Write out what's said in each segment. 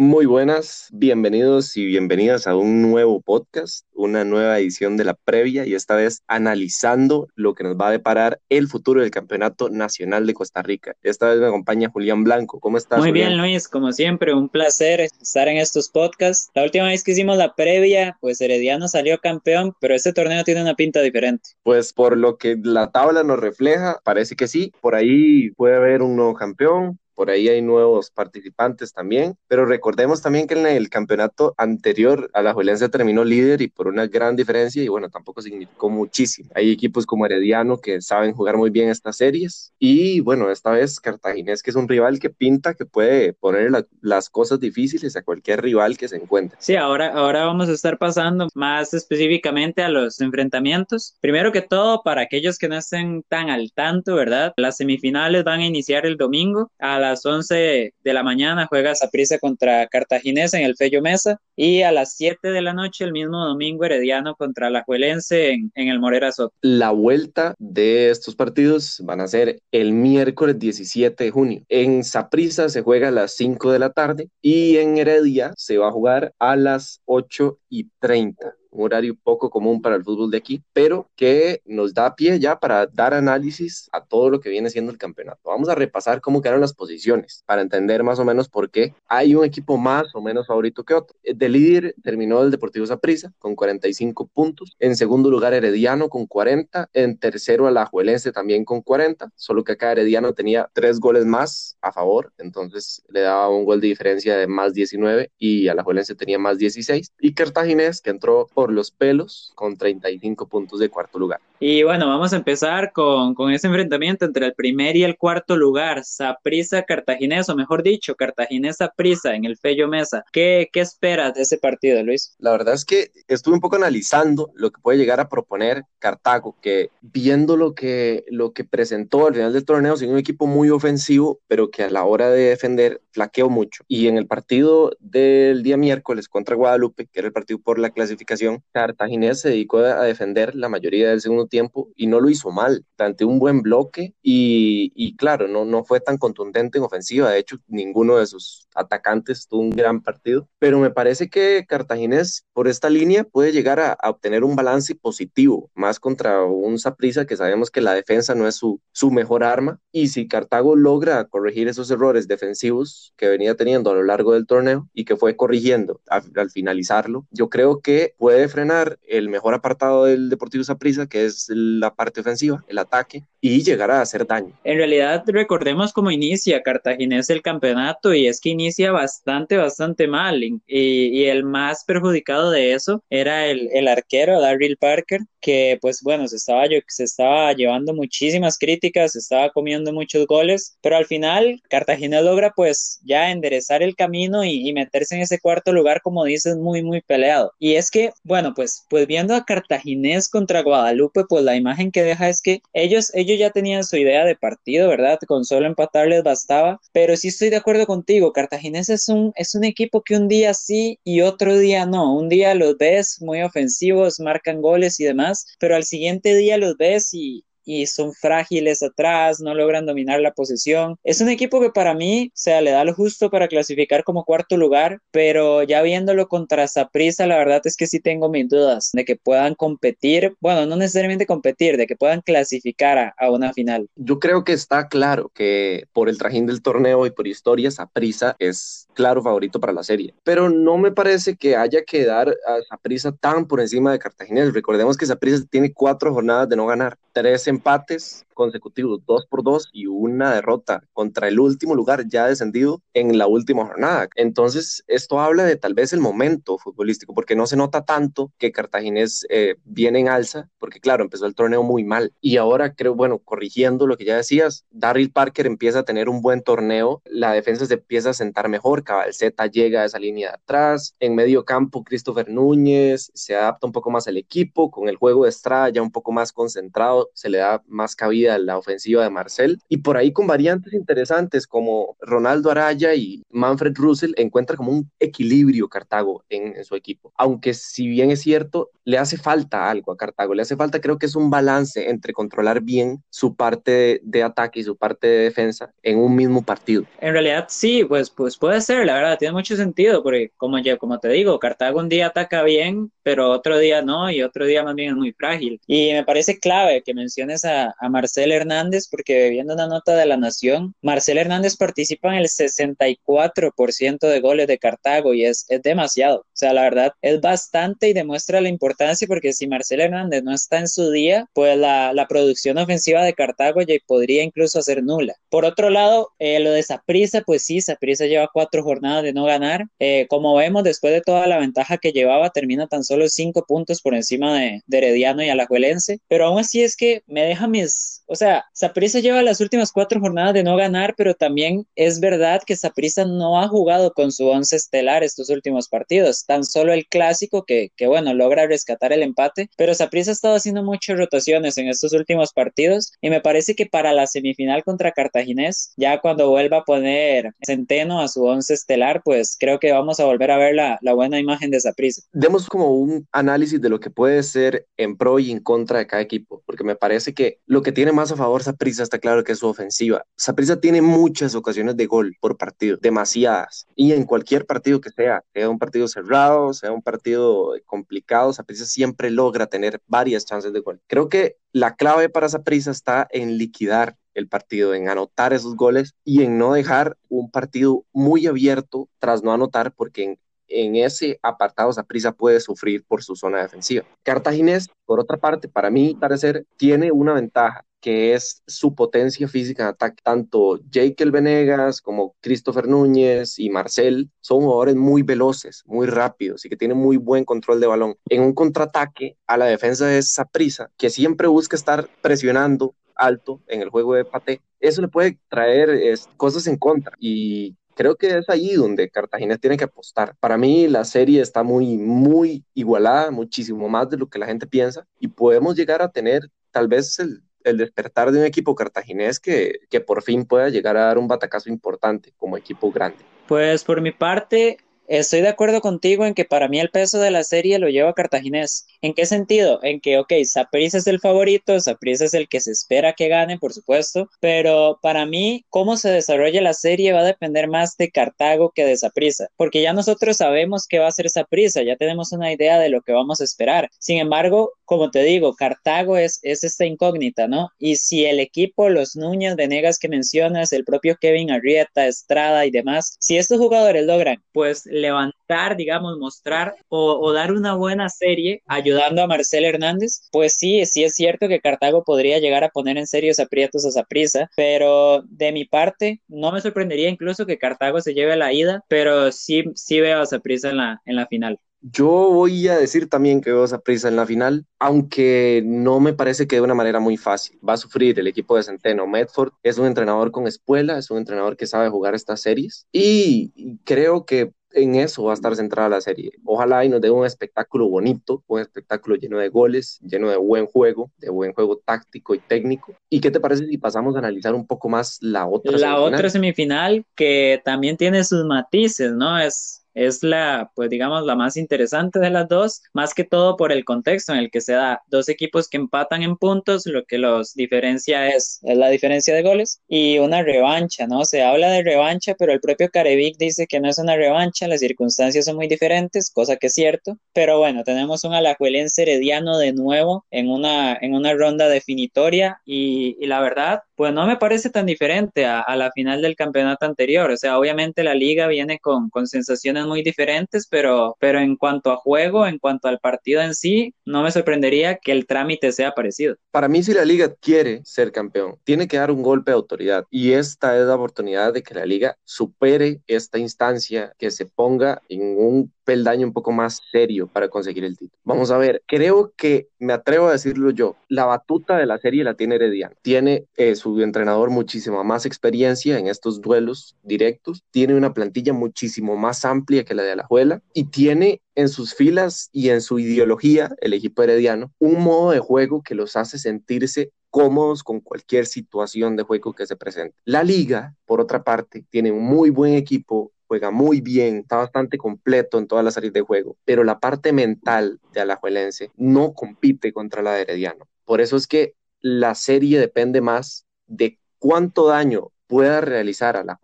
Muy buenas, bienvenidos y bienvenidas a un nuevo podcast, una nueva edición de la previa y esta vez analizando lo que nos va a deparar el futuro del Campeonato Nacional de Costa Rica. Esta vez me acompaña Julián Blanco. ¿Cómo estás? Muy bien, Luis, como siempre, un placer estar en estos podcasts. La última vez que hicimos la previa, pues Herediano salió campeón, pero este torneo tiene una pinta diferente. Pues por lo que la tabla nos refleja, parece que sí. Por ahí puede haber un nuevo campeón, por ahí hay nuevos participantes también, pero recordemos también que en el campeonato anterior a la Juelense terminó líder y por una gran diferencia y bueno, tampoco significó muchísimo. Hay equipos como Herediano que saben jugar muy bien estas series y bueno, esta vez Cartaginés que es un rival que pinta que puede poner las cosas difíciles a cualquier rival que se encuentre. Sí, ahora, ahora vamos a estar pasando más específicamente a los enfrentamientos. Primero que todo, para aquellos que no estén tan al tanto, ¿verdad? Las semifinales van a iniciar el domingo a la las 11 de la mañana juega Saprissa contra Cartaginés en el Fello Mesa y a las 7 de la noche el mismo domingo Herediano contra la Juelense en, en el Morera Soto. La vuelta de estos partidos van a ser el miércoles 17 de junio. En Saprissa se juega a las 5 de la tarde y en Heredia se va a jugar a las 8 y 30 un horario poco común para el fútbol de aquí, pero que nos da pie ya para dar análisis a todo lo que viene siendo el campeonato. Vamos a repasar cómo quedaron las posiciones para entender más o menos por qué hay un equipo más o menos favorito que otro. De líder terminó el Deportivo Saprissa con 45 puntos, en segundo lugar Herediano con 40, en tercero Alajuelense también con 40, solo que acá Herediano tenía tres goles más a favor, entonces le daba un gol de diferencia de más 19 y Alajuelense tenía más 16 y Cartaginés que entró por los pelos con 35 puntos de cuarto lugar. Y bueno, vamos a empezar con, con ese enfrentamiento entre el primer y el cuarto lugar, Saprisa Cartaginés, o mejor dicho, Cartaginés Saprisa en el Fello Mesa. ¿Qué, ¿Qué esperas de ese partido, Luis? La verdad es que estuve un poco analizando lo que puede llegar a proponer Cartago, que viendo lo que, lo que presentó al final del torneo, sin un equipo muy ofensivo, pero que a la hora de defender flaqueó mucho. Y en el partido del día miércoles contra Guadalupe, que era el partido por la clasificación, Cartaginés se dedicó a defender la mayoría del segundo tiempo y no lo hizo mal, ante un buen bloque y, claro, no, fue tan contundente en ofensiva, de hecho ninguno de sus atacantes tuvo un gran partido, pero me parece que Cartaginés por esta línea puede llegar a, obtener un balance positivo, más contra un Saprissa que sabemos que la defensa no es su mejor arma y si Cartago logra corregir esos errores defensivos que venía teniendo a lo largo del torneo y que fue corrigiendo al finalizarlo, yo creo que puede frenar el mejor apartado del Deportivo Saprissa, que es la parte ofensiva, el ataque, y llegar a hacer daño. En realidad, recordemos cómo inicia Cartaginés el campeonato y es que inicia bastante, bastante mal. Y, y el más perjudicado de eso era el, el arquero, Daryl Parker, que pues bueno, se estaba, se estaba llevando muchísimas críticas, se estaba comiendo muchos goles, pero al final Cartagena logra pues ya enderezar el camino y, y meterse en ese cuarto lugar, como dices, muy, muy peleado. Y es que bueno, pues, pues viendo a Cartaginés contra Guadalupe, pues la imagen que deja es que ellos, ellos ya tenían su idea de partido, ¿verdad? Con solo empatar les bastaba, pero sí estoy de acuerdo contigo, Cartaginés es un, es un equipo que un día sí y otro día no, un día los ves muy ofensivos, marcan goles y demás, pero al siguiente día los ves y, y son frágiles atrás, no logran dominar la posesión. Es un equipo que para mí, o sea, le da lo justo para clasificar como cuarto lugar, pero ya viéndolo contra Saprissa, la verdad es que sí tengo mis dudas de que puedan competir, bueno, no necesariamente competir, de que puedan clasificar a, una final. Yo creo que está claro que por el trajín del torneo y por historia, Saprissa es claro favorito para la serie, pero no me parece que haya que dar a Saprissa tan por encima de Cartagena. Recordemos que Saprissa tiene cuatro jornadas de no ganar, tres en empates consecutivos, dos por dos y una derrota contra el último lugar ya descendido en la última jornada. Entonces, esto habla de tal vez el momento futbolístico, porque no se nota tanto que Cartaginés eh, viene en alza, porque claro, empezó el torneo muy mal. Y ahora creo, bueno, corrigiendo lo que ya decías, Darryl Parker empieza a tener un buen torneo, la defensa se empieza a sentar mejor, Cabalceta llega a esa línea de atrás, en medio campo Christopher Núñez se adapta un poco más al equipo, con el juego de Estrada ya un poco más concentrado, se le da más cabida la ofensiva de Marcel. Y por ahí con variantes interesantes como Ronaldo Araya y Manfred Russell encuentra como un equilibrio Cartago en, en su equipo. Aunque si bien es cierto, le hace falta algo a Cartago, le hace falta creo que es un balance entre controlar bien su parte de, ataque y su parte de defensa en un mismo partido. En realidad sí, pues, pues puede ser, la verdad, tiene mucho sentido, porque como, ya, como te digo, Cartago un día ataca bien, pero otro día no, y otro día más bien es muy frágil. Y me parece clave que menciones a, a Marcel Hernández, porque viendo una nota de la Nación, Marcel Hernández participa en el 64% de goles de Cartago y es, es demasiado. O sea, la verdad, es bastante y demuestra la importancia, porque si Marcel Hernández no está en su día, pues la, la producción ofensiva de Cartago ya podría incluso ser nula. Por otro lado, eh, lo de Saprisa, pues sí, Saprisa lleva cuatro jornadas de no ganar. Eh, como vemos, después de toda la ventaja que llevaba, termina tan solo cinco puntos por encima de, de Herediano y Alajuelense. Pero aún así es que me deja mis. O sea, Saprisa lleva las últimas cuatro jornadas de no ganar, pero también es verdad que Saprisa no ha jugado con su once estelar estos últimos partidos. Tan solo el clásico que, que bueno, logra rescatar el empate, pero Saprisa ha estado haciendo muchas rotaciones en estos últimos partidos y me parece que para la semifinal contra Cartaginés, ya cuando vuelva a poner Centeno a su once estelar, pues creo que vamos a volver a ver la, la buena imagen de Saprisa. Demos como un análisis de lo que puede ser en pro y en contra de cada equipo, porque me parece que lo que tiene más a favor Saprisa está claro que es su ofensiva. Saprisa tiene muchas ocasiones de gol por partido, demasiadas, y en cualquier partido que sea, sea un partido cerrado, sea un partido complicado, Saprisa siempre logra tener varias chances de gol. Creo que la clave para Saprisa está en liquidar el partido, en anotar esos goles y en no dejar un partido muy abierto tras no anotar, porque en, en ese apartado Saprisa puede sufrir por su zona defensiva. Cartaginés, por otra parte, para mí parecer, tiene una ventaja que es su potencia física en ataque. Tanto Jake Venegas como Christopher Núñez y Marcel son jugadores muy veloces, muy rápidos y que tienen muy buen control de balón. En un contraataque a la defensa de Saprisa, que siempre busca estar presionando alto en el juego de pate, eso le puede traer cosas en contra y creo que es ahí donde Cartagena tiene que apostar. Para mí la serie está muy, muy igualada, muchísimo más de lo que la gente piensa y podemos llegar a tener tal vez el, el despertar de un equipo cartaginés que, que por fin pueda llegar a dar un batacazo importante como equipo grande. Pues por mi parte, Estoy de acuerdo contigo en que para mí el peso de la serie lo lleva Cartaginés. ¿En qué sentido? En que, ok, Saprissa es el favorito, Saprissa es el que se espera que gane, por supuesto, pero para mí, cómo se desarrolla la serie va a depender más de Cartago que de Saprissa, porque ya nosotros sabemos que va a ser Saprissa, ya tenemos una idea de lo que vamos a esperar. Sin embargo, como te digo, Cartago es, es esta incógnita, ¿no? Y si el equipo, los Núñez, Venegas que mencionas, el propio Kevin Arrieta, Estrada y demás, si estos jugadores logran, pues levantar, digamos, mostrar o, dar una buena serie ayudando a Marcel Hernández, pues sí, sí es cierto que Cartago podría llegar a poner en serios aprietos a Saprisa, pero de mi parte no me sorprendería incluso que Cartago se lleve la ida, pero sí, sí veo a Saprisa en la, en la final. Yo voy a decir también que veo a Prisa en la final, aunque no me parece que de una manera muy fácil. Va a sufrir el equipo de Centeno. Medford es un entrenador con espuela, es un entrenador que sabe jugar estas series y creo que en eso va a estar centrada la serie. Ojalá y nos dé un espectáculo bonito, un espectáculo lleno de goles, lleno de buen juego, de buen juego táctico y técnico. ¿Y qué te parece si pasamos a analizar un poco más la otra la semifinal? otra semifinal que también tiene sus matices, ¿no? Es es la, pues digamos, la más interesante de las dos, más que todo por el contexto en el que se da dos equipos que empatan en puntos, lo que los diferencia es, es la diferencia de goles y una revancha, ¿no? Se habla de revancha, pero el propio Carevic dice que no es una revancha, las circunstancias son muy diferentes, cosa que es cierto, pero bueno, tenemos un alajuelense herediano de nuevo en una, en una ronda definitoria y, y la verdad, pues no me parece tan diferente a, a, la final del campeonato anterior. O sea, obviamente la liga viene con, con, sensaciones muy diferentes, pero, pero en cuanto a juego, en cuanto al partido en sí, no me sorprendería que el trámite sea parecido. Para mí, si la liga quiere ser campeón, tiene que dar un golpe de autoridad. Y esta es la oportunidad de que la liga supere esta instancia, que se ponga en un peldaño un poco más serio para conseguir el título. Vamos a ver, creo que me atrevo a decirlo yo, la batuta de la serie la tiene Herediano. Tiene eh, su entrenador muchísima más experiencia en estos duelos directos, tiene una plantilla muchísimo más amplia que la de Alajuela y tiene en sus filas y en su ideología, el equipo herediano, un modo de juego que los hace sentirse cómodos con cualquier situación de juego que se presente. La liga, por otra parte, tiene un muy buen equipo, juega muy bien, está bastante completo en todas las áreas de juego, pero la parte mental de Alajuelense no compite contra la de Herediano. Por eso es que la serie depende más de cuánto daño pueda realizar a la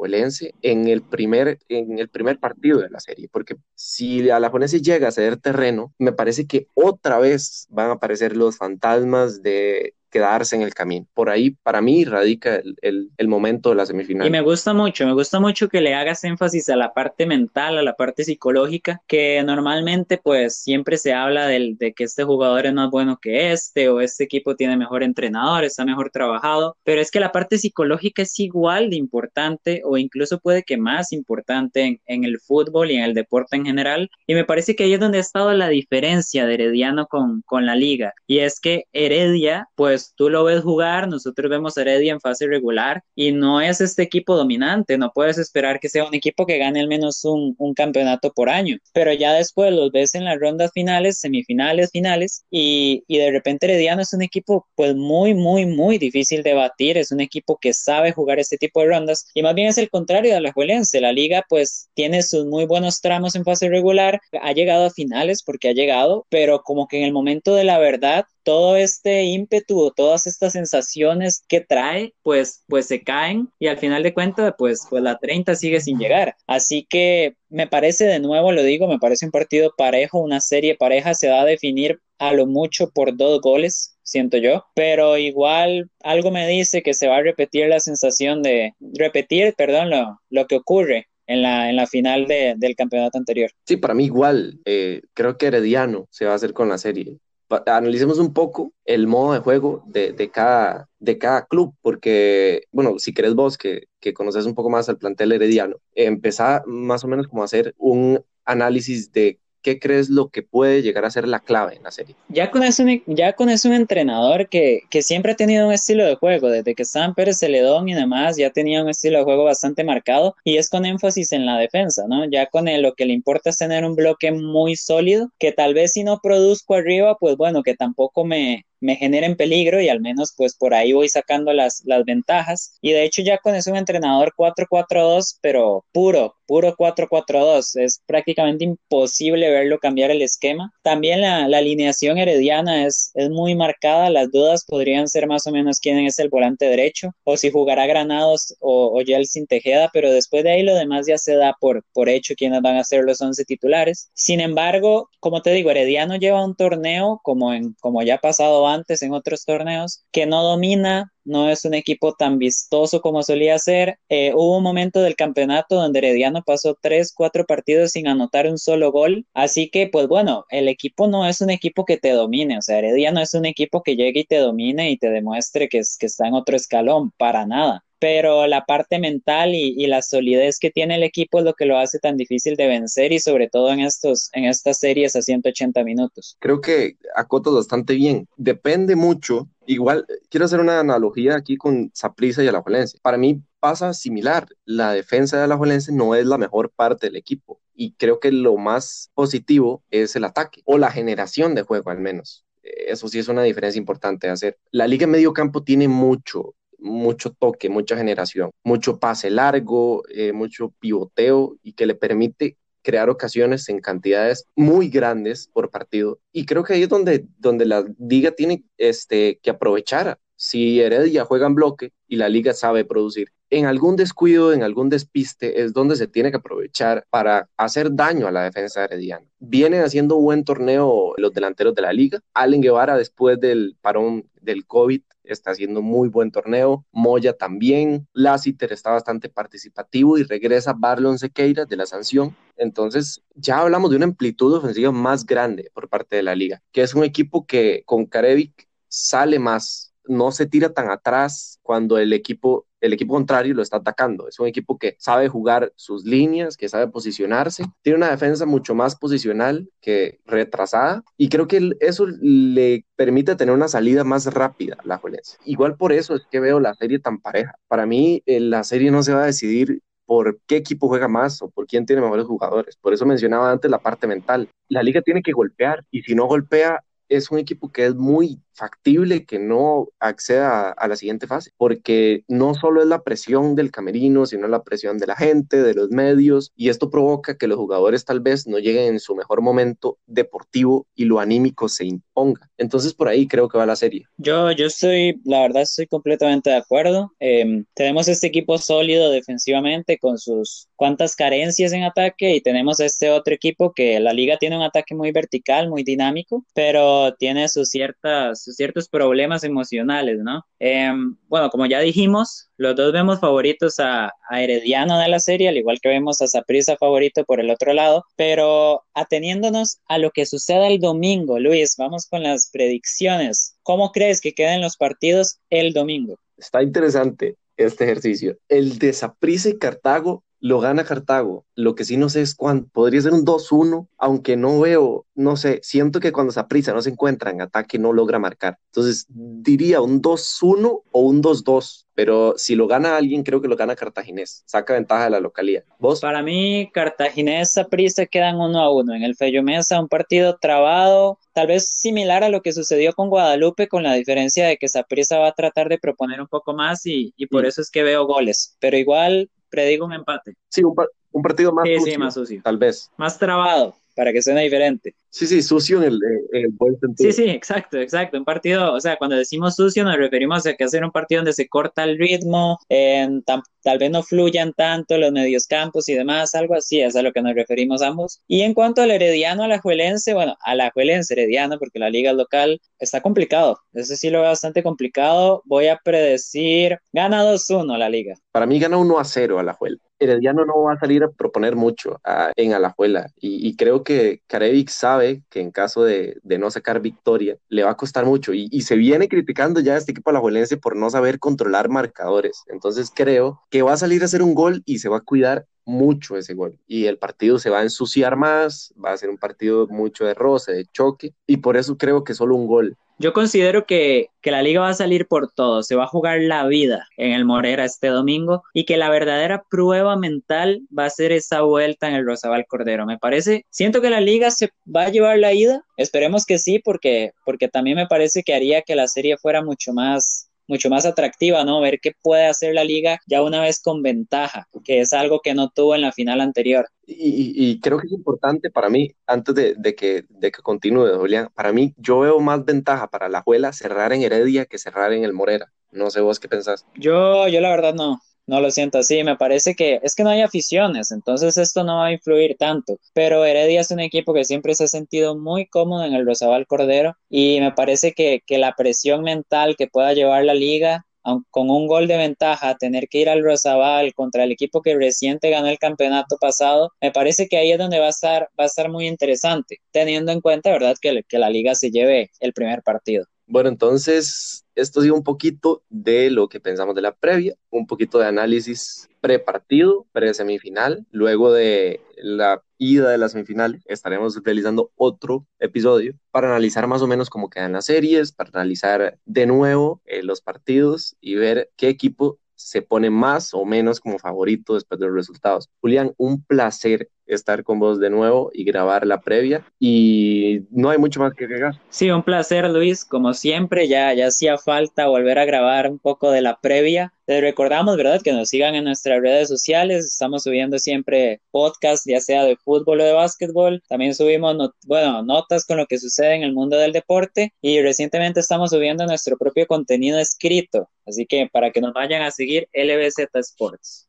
en el primer en el primer partido de la serie, porque si a la Alajuelense llega a ceder terreno, me parece que otra vez van a aparecer los fantasmas de quedarse en el camino. Por ahí, para mí, radica el, el, momento de la semifinal. Y me gusta mucho, me gusta mucho que le hagas énfasis a la parte mental, a la parte psicológica, que normalmente pues siempre se habla del, de que este jugador es más bueno que este o este equipo tiene mejor entrenador, está mejor trabajado, pero es que la parte psicológica es igual de importante o incluso puede que más importante en, en el fútbol y en el deporte en general. Y me parece que ahí es donde ha estado la diferencia de Herediano con, con la liga. Y es que Heredia pues pues, tú lo ves jugar, nosotros vemos a Heredia en fase regular y no es este equipo dominante, no puedes esperar que sea un equipo que gane al menos un, un campeonato por año, pero ya después los ves en las rondas finales, semifinales, finales y, y de repente Herediano es un equipo pues muy, muy, muy difícil de batir, es un equipo que sabe jugar este tipo de rondas y más bien es el contrario de la Juelense, la liga pues tiene sus muy buenos tramos en fase regular, ha llegado a finales porque ha llegado, pero como que en el momento de la verdad todo este ímpetu, todas estas sensaciones que trae, pues, pues se caen y al final de cuentas, pues, pues la 30 sigue sin llegar. Así que me parece, de nuevo lo digo, me parece un partido parejo, una serie pareja, se va a definir a lo mucho por dos goles, siento yo, pero igual algo me dice que se va a repetir la sensación de, repetir, perdón, lo, lo que ocurre en la, en la final del campeonato anterior. Sí, para mí igual, eh, creo que Herediano se va a hacer con la serie analicemos un poco el modo de juego de, de, cada, de cada club, porque, bueno, si crees vos que, que conoces un poco más al plantel herediano, empezá más o menos como a hacer un análisis de ¿qué crees lo que puede llegar a ser la clave en la serie? Ya con eso, ya con un entrenador que, que siempre ha tenido un estilo de juego, desde que estaba en Pérez Celedón y demás, ya tenía un estilo de juego bastante marcado y es con énfasis en la defensa, ¿no? Ya con él lo que le importa es tener un bloque muy sólido, que tal vez si no produzco arriba, pues bueno, que tampoco me, me generen peligro y al menos pues por ahí voy sacando las, las ventajas. Y de hecho ya con eso un entrenador 4-4-2, pero puro, puro 4-4-2. Es prácticamente imposible verlo cambiar el esquema. También la, la, alineación herediana es, es muy marcada. Las dudas podrían ser más o menos quién es el volante derecho o si jugará Granados o, o Yeltsin Tejeda, pero después de ahí lo demás ya se da por, por hecho quiénes van a ser los 11 titulares. Sin embargo, como te digo, Herediano lleva un torneo como, en, como ya pasado en otros torneos, que no domina, no es un equipo tan vistoso como solía ser. Eh, hubo un momento del campeonato donde Herediano pasó tres, cuatro partidos sin anotar un solo gol. Así que, pues bueno, el equipo no es un equipo que te domine. O sea, Herediano es un equipo que llegue y te domine y te demuestre que, es, que está en otro escalón. Para nada pero la parte mental y, la solidez que tiene el equipo es lo que lo hace tan difícil de vencer y sobre todo en, estos, en estas series a 180 minutos. Creo que acoto bastante bien. Depende mucho. Igual, quiero hacer una analogía aquí con Saprissa y Alajuelense. Para mí pasa similar. La defensa de Alajuelense no es la mejor parte del equipo y creo que lo más positivo es el ataque o la generación de juego al menos eso sí es una diferencia importante de hacer. La liga medio campo tiene mucho, mucho toque, mucha generación, mucho pase largo, eh, mucho pivoteo y que le permite crear ocasiones en cantidades muy grandes por partido. Y creo que ahí es donde, donde la liga tiene este, que aprovechar. Si Heredia juega en bloque y la liga sabe producir, en algún descuido, en algún despiste, es donde se tiene que aprovechar para hacer daño a la defensa herediana. Vienen haciendo un buen torneo los delanteros de la liga. Allen Guevara, después del parón del COVID, está haciendo muy buen torneo. Moya también. Lassiter está bastante participativo y regresa Barlon Sequeira de la sanción. Entonces, ya hablamos de una amplitud ofensiva más grande por parte de la liga, que es un equipo que con Karevic sale más, no se tira tan atrás cuando el equipo el equipo contrario lo está atacando. Es un equipo que sabe jugar sus líneas, que sabe posicionarse, tiene una defensa mucho más posicional que retrasada y creo que eso le permite tener una salida más rápida a la Juelense. Igual por eso es que veo la serie tan pareja. Para mí eh, la serie no se va a decidir por qué equipo juega más o por quién tiene mejores jugadores. Por eso mencionaba antes la parte mental. La liga tiene que golpear y si no golpea es un equipo que es muy factible que no acceda a, la siguiente fase, porque no solo es la presión del camerino, sino la presión de la gente, de los medios, y esto provoca que los jugadores tal vez no lleguen en su mejor momento deportivo y lo anímico se imponga. Entonces por ahí creo que va la serie. Yo, yo estoy, la verdad, estoy completamente de acuerdo. Em, tenemos este equipo sólido defensivamente con sus cuantas carencias en ataque y tenemos este otro equipo que la liga tiene un ataque muy vertical, muy dinámico, pero tiene sus, ciertas, ciertos problemas emocionales, ¿no? Em, bueno, como ya dijimos, los dos vemos favoritos a, Herediano de la serie, al igual que vemos a Saprissa favorito por el otro lado, pero ateniéndonos a lo que suceda el domingo, Luis, vamos con las predicciones. ¿Cómo crees que queden los partidos el domingo? Está interesante este ejercicio. El de Saprissa y Cartago lo gana Cartago. Lo que sí no sé es cuándo. Podría ser un 2-1, aunque no veo, no sé, siento que cuando Saprissa no se encuentra en ataque no logra marcar. Entonces diría un 2-1 o un 2-2. Pero si lo gana alguien, creo que lo gana Cartaginés. Saca ventaja de la localidad. ¿Vos? Para mí, Cartaginés, Saprissa quedan uno a uno. En el Fello Mesa, un partido trabado, tal vez similar a lo que sucedió con Guadalupe, con la diferencia de que Saprissa va a tratar de proponer un poco más y, y por eso es que veo goles. Pero igual predigo un empate. Sí, un, partido más, sucio, más sucio. Tal vez. Más trabado, para que suene diferente. Sí, sí, sucio en el, buen sentido. Sí, sí, exacto, exacto. Un partido, o sea, cuando decimos sucio nos referimos a que hacer un partido donde se corta el ritmo, en, tal vez no fluyan tanto los medios campos y demás, algo así, es a lo que nos referimos ambos. Y en cuanto al herediano, la juelense, bueno, a la juelense herediano, porque la liga local está complicado. Ese sí lo veo bastante complicado. Voy a predecir, gana 2-1 la liga. Para mí gana 1 a 0 a la Juel. Herediano no va a salir a proponer mucho en Alajuela. Y, creo que Carevic sabe que en caso de, no sacar victoria le va a costar mucho. Y, se viene criticando ya este equipo alajuelense por no saber controlar marcadores. Entonces creo que va a salir a hacer un gol y se va a cuidar mucho ese gol. Y el partido se va a ensuciar más, va a ser un partido mucho de roce, de choque. Y por eso creo que solo un gol yo considero que, que, la liga va a salir por todo, se va a jugar la vida en el Morera este domingo y que la verdadera prueba mental va a ser esa vuelta en el Rosabal Cordero. Me parece, siento que la liga se va a llevar la ida, esperemos que sí, porque, porque también me parece que haría que la serie fuera mucho más mucho más atractiva, ¿no? Ver qué puede hacer la liga ya una vez con ventaja, que es algo que no tuvo en la final anterior. Y, creo que es importante para mí, antes de, que, de que continúe, Julián, para mí yo veo más ventaja para la Juela cerrar en Heredia que cerrar en el Morera. No sé vos qué pensás. Yo, yo la verdad no. No lo siento así, me parece que es que no hay aficiones, entonces esto no va a influir tanto, pero Heredia es un equipo que siempre se ha sentido muy cómodo en el Rosabal Cordero y me parece que, que la presión mental que pueda llevar la liga con un gol de ventaja, tener que ir al Rosabal contra el equipo que reciente ganó el campeonato pasado, me parece que ahí es donde va a estar, va a estar muy interesante, teniendo en cuenta, ¿verdad?, que, que la liga se lleve el primer partido. Bueno, entonces, esto ha sido un poquito de lo que pensamos de la previa, un poquito de análisis pre-partido, pre-semifinal. Luego de la ida de la semifinal, estaremos realizando otro episodio para analizar más o menos cómo quedan las series, para analizar de nuevo eh, los partidos y ver qué equipo se pone más o menos como favorito después de los resultados. Julián, un placer estar con vos de nuevo y grabar la previa y no hay mucho más que agregar. Sí, un placer Luis, como siempre, ya, ya hacía falta volver a grabar un poco de la previa. Les recordamos, ¿verdad? Que nos sigan en nuestras redes sociales, estamos subiendo siempre podcasts, ya sea de fútbol o de básquetbol, también subimos, bueno, notas con lo que sucede en el mundo del deporte y recientemente estamos subiendo nuestro propio contenido escrito, así que para que nos vayan a seguir LBZ Sports.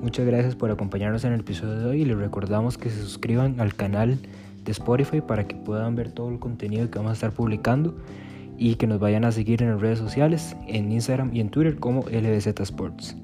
Muchas gracias por acompañarnos en el episodio de hoy y les recordamos que se suscriban al canal de Spotify para que puedan ver todo el contenido que vamos a estar publicando y que nos vayan a seguir en las redes sociales, en Instagram y en Twitter como LBZ Sports.